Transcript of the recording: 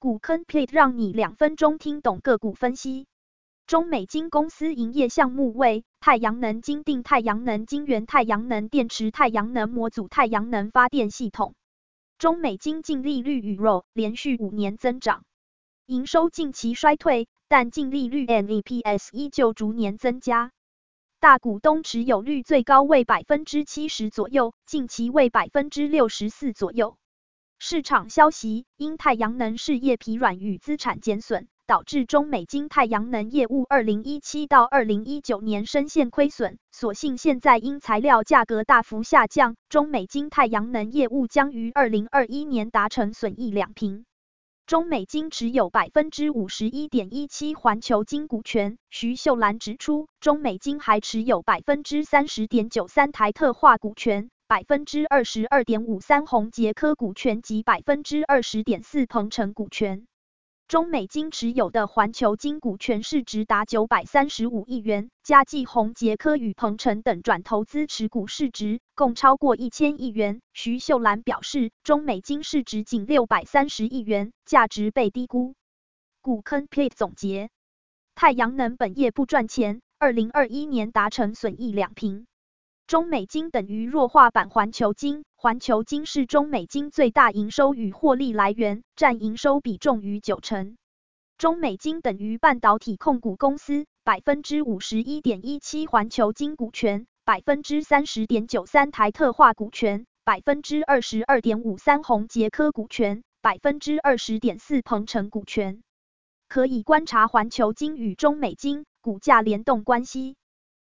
股坑 plate 让你两分钟听懂个股分析。中美金公司营业项目为太阳能晶錠、太阳能晶圆、太阳能电池、太阳能模组、太阳能发电系统。中美金净利率与 ROE 连续五年增长，营收近期衰退，但净利率 NEPS 依旧逐年增加。大股东持有率最高为百分之七十左右，近期为百分之六十四左右。市场消息，因太阳能事业疲软与资产减损，导致中美金太阳能业务二零一七到二零一九年深陷亏损。所幸现在因材料价格大幅下降，中美金太阳能业务将于二零二一年达成损益两平。中美金持有百分之五十一点一七环球金股权。徐秀兰指出，中美金还持有百分之三十点九三台特化股权，百分之二十二点五三宏杰科股权及百分之二十点四鹏程股权。中美金持有的环球金股权市值达九百三十五亿元，加计宏杰科与鹏程等转投资持股市值，共超过一千亿元。徐秀兰表示，中美金市值仅六百三十亿元，价值被低估。股坑 plate 总结：太阳能本业不赚钱，二零二一年达成损益两平。中美金等于弱化版环球金，环球金是中美金最大营收与获利来源，占营收比重逾九成。中美金等于半导体控股公司，百分之五十一点一七环球金股权，百分之三十点九三台特化股权，百分之二十二点五三宏杰科股权，百分之二十点四鹏程股权。可以观察环球金与中美金股价联动关系。